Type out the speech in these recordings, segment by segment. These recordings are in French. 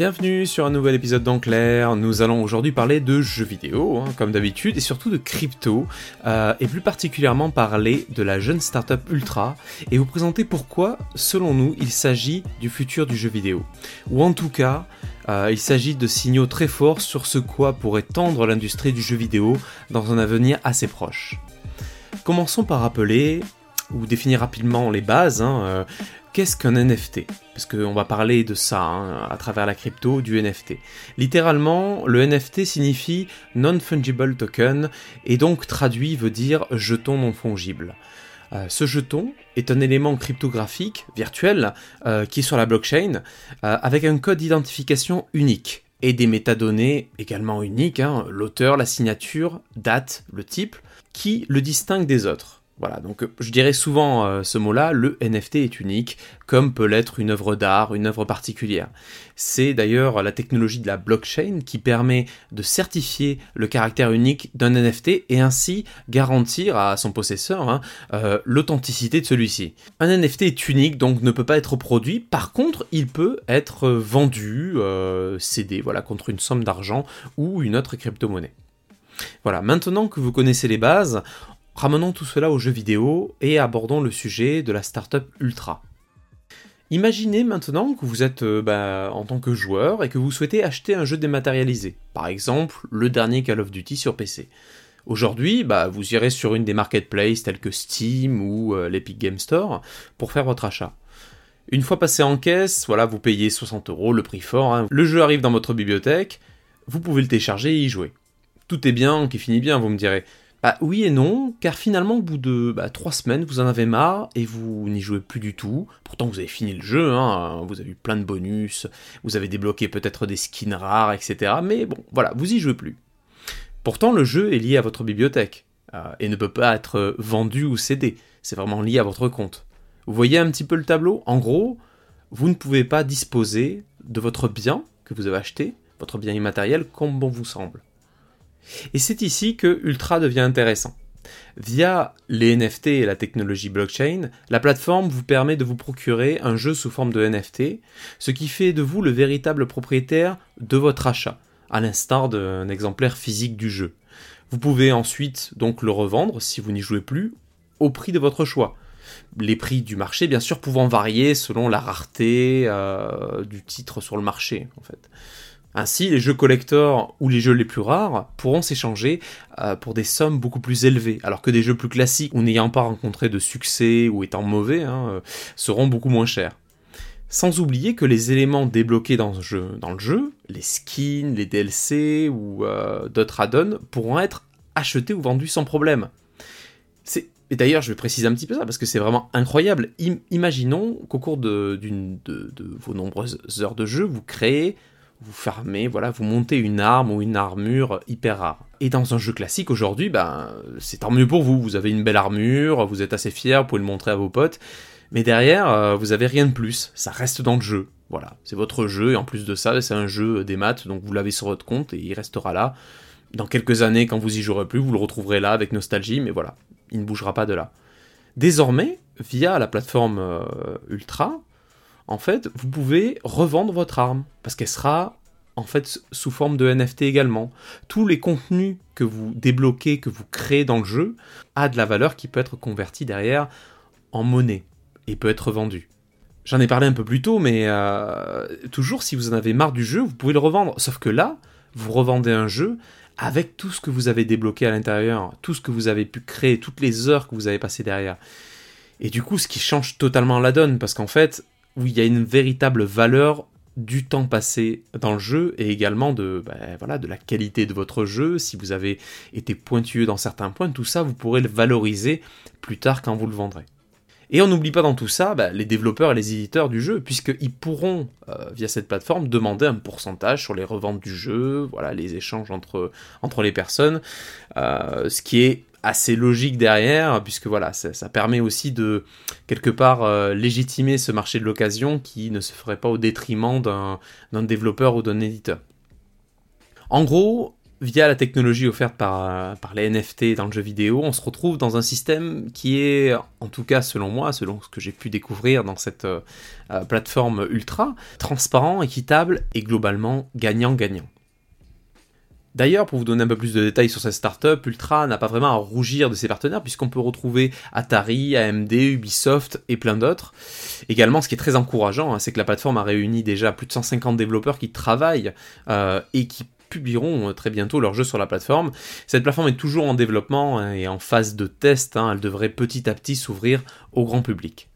Bienvenue sur un nouvel épisode d'Enclair. Nous allons aujourd'hui parler de jeux vidéo, hein, comme d'habitude, et surtout de crypto, euh, et plus particulièrement parler de la jeune startup Ultra, et vous présenter pourquoi, selon nous, il s'agit du futur du jeu vidéo. Ou en tout cas, euh, il s'agit de signaux très forts sur ce quoi pourrait tendre l'industrie du jeu vidéo dans un avenir assez proche. Commençons par rappeler ou définir rapidement les bases. Hein, euh, Qu'est-ce qu'un NFT Parce qu'on va parler de ça hein, à travers la crypto, du NFT. Littéralement, le NFT signifie Non-Fungible Token et donc traduit veut dire jeton non fongible. Euh, ce jeton est un élément cryptographique virtuel euh, qui est sur la blockchain avec un code d'identification unique et des métadonnées également uniques, hein, l'auteur, la signature, date, le type, qui le distingue des autres. Voilà, donc euh, je dirais souvent euh, ce mot-là, le NFT est unique, comme peut l'être une œuvre d'art, une œuvre particulière. C'est d'ailleurs la technologie de la blockchain qui permet de certifier le caractère unique d'un NFT et ainsi garantir à son possesseur hein, euh, l'authenticité de celui-ci. Un NFT est unique, donc ne peut pas être produit, par contre il peut être vendu, cédé, voilà, contre une somme d'argent ou une autre crypto-monnaie. Voilà, maintenant que vous connaissez les bases, Ramenons tout cela aux jeux vidéo et abordons le sujet de la startup Ultra. Imaginez maintenant que vous êtes euh, bah, en tant que joueur et que vous souhaitez acheter un jeu dématérialisé, par exemple le dernier Call of Duty sur PC. Aujourd'hui, bah, vous irez sur une des marketplaces telles que Steam ou euh, l'Epic Game Store pour faire votre achat. Une fois passé en caisse, voilà, vous payez 60 euros, le prix fort, hein. le jeu arrive dans votre bibliothèque, vous pouvez le télécharger et y jouer. Tout est bien, qui finit bien, vous me direz. Bah oui et non, car finalement au bout de bah, trois semaines, vous en avez marre et vous n'y jouez plus du tout. Pourtant vous avez fini le jeu, hein, vous avez eu plein de bonus, vous avez débloqué peut-être des skins rares, etc. Mais bon, voilà, vous y jouez plus. Pourtant le jeu est lié à votre bibliothèque euh, et ne peut pas être vendu ou cédé. C'est vraiment lié à votre compte. Vous voyez un petit peu le tableau? En gros, vous ne pouvez pas disposer de votre bien que vous avez acheté, votre bien immatériel, comme bon vous semble. Et c'est ici que Ultra devient intéressant. Via les NFT et la technologie blockchain, la plateforme vous permet de vous procurer un jeu sous forme de NFT, ce qui fait de vous le véritable propriétaire de votre achat, à l'instar d'un exemplaire physique du jeu. Vous pouvez ensuite donc le revendre si vous n'y jouez plus au prix de votre choix. Les prix du marché, bien sûr, pouvant varier selon la rareté euh, du titre sur le marché, en fait. Ainsi, les jeux collector ou les jeux les plus rares pourront s'échanger euh, pour des sommes beaucoup plus élevées, alors que des jeux plus classiques ou n'ayant pas rencontré de succès ou étant mauvais hein, euh, seront beaucoup moins chers. Sans oublier que les éléments débloqués dans, le jeu, les skins, les DLC ou euh, d'autres add-ons, pourront être achetés ou vendus sans problème. Et d'ailleurs, je vais préciser un petit peu ça parce que c'est vraiment incroyable. imaginons qu'au cours de, de, vos nombreuses heures de jeu, vous créez vous fermez, voilà, vous montez une arme ou une armure hyper rare. Et dans un jeu classique aujourd'hui, ben, c'est tant mieux pour vous. Vous avez une belle armure, vous êtes assez fier, vous pouvez le montrer à vos potes. Mais derrière, euh, vous avez rien de plus. Ça reste dans le jeu. Voilà, c'est votre jeu et en plus de ça, c'est un jeu des maths, donc vous l'avez sur votre compte et il restera là. Dans quelques années, quand vous y jouerez plus, vous le retrouverez là avec nostalgie, mais voilà, il ne bougera pas de là. Désormais, via la plateforme euh, Ultra, en fait, vous pouvez revendre votre arme parce qu'elle sera en fait sous forme de NFT également. Tous les contenus que vous débloquez, que vous créez dans le jeu, a de la valeur qui peut être convertie derrière en monnaie et peut être vendue. J'en ai parlé un peu plus tôt, mais euh, toujours si vous en avez marre du jeu, vous pouvez le revendre. Sauf que là, vous revendez un jeu avec tout ce que vous avez débloqué à l'intérieur, tout ce que vous avez pu créer, toutes les heures que vous avez passées derrière. Et du coup, ce qui change totalement la donne, parce qu'en fait, oui, il y a une véritable valeur du temps passé dans le jeu et également de, voilà, de la qualité de votre jeu. Si vous avez été pointueux dans certains points, tout ça, vous pourrez le valoriser plus tard quand vous le vendrez. Et on n'oublie pas dans tout ça ben, les développeurs et les éditeurs du jeu, puisqu'ils pourront, euh, via cette plateforme, demander un pourcentage sur les reventes du jeu, voilà, les échanges entre, entre les personnes, euh, ce qui est assez logique derrière, puisque voilà, ça, permet aussi de quelque part euh, légitimer ce marché de l'occasion qui ne se ferait pas au détriment d'un développeur ou d'un éditeur. En gros, via la technologie offerte par, par les NFT dans le jeu vidéo, on se retrouve dans un système qui est, en tout cas selon moi, selon ce que j'ai pu découvrir dans cette euh, plateforme ultra, transparent, équitable et globalement gagnant-gagnant. D'ailleurs, pour vous donner un peu plus de détails sur cette startup, Ultra n'a pas vraiment à rougir de ses partenaires puisqu'on peut retrouver Atari, AMD, Ubisoft et plein d'autres. Également, ce qui est très encourageant, hein, c'est que la plateforme a réuni déjà plus de 150 développeurs qui travaillent euh, et qui publieront euh, très bientôt leur jeu sur la plateforme. Cette plateforme est toujours en développement hein, et en phase de test. Hein. elle devrait petit à petit s'ouvrir au grand public.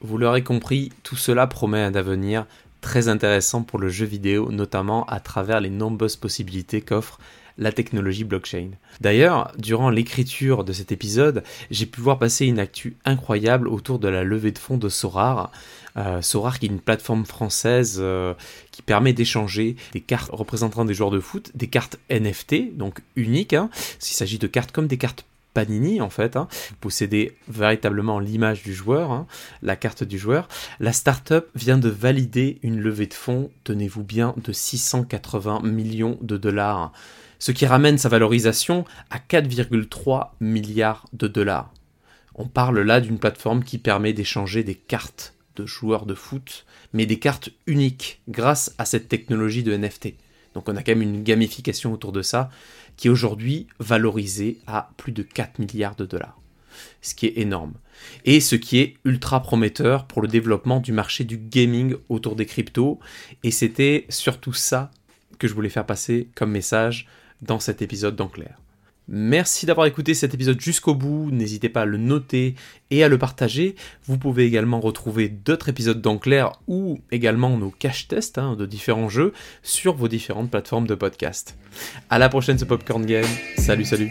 Vous l'aurez compris, tout cela promet un avenir très intéressant pour le jeu vidéo, notamment à travers les nombreuses possibilités qu'offre la technologie blockchain. D'ailleurs, durant l'écriture de cet épisode, j'ai pu voir passer une actu incroyable autour de la levée de fonds de Sorar. Euh, Sorar qui est une plateforme française euh, qui permet d'échanger des cartes représentant des joueurs de foot, des cartes NFT, donc uniques, hein, s'il s'agit de cartes comme des cartes Panini en fait. Hein. Vous possédez véritablement l'image du joueur, hein, la carte du joueur. La startup vient de valider une levée de fonds, tenez-vous bien, de 680 millions de dollars, ce qui ramène sa valorisation à 4,3 milliards de dollars. On parle là d'une plateforme qui permet d'échanger des cartes de joueurs de foot, mais des cartes uniques grâce à cette technologie de NFT. Donc on a quand même une gamification autour de ça qui est aujourd'hui valorisé à plus de 4 milliards de dollars. Ce qui est énorme. Et ce qui est ultra prometteur pour le développement du marché du gaming autour des cryptos. Et c'était surtout ça que je voulais faire passer comme message dans cet épisode d'Enclair. Merci d'avoir écouté cet épisode jusqu'au bout, n'hésitez pas à le noter et à le partager. Vous pouvez également retrouver d'autres épisodes d'Enclair ou également nos cache tests hein, de différents jeux sur vos différentes plateformes de podcast. A la prochaine ce Popcorn Game, salut salut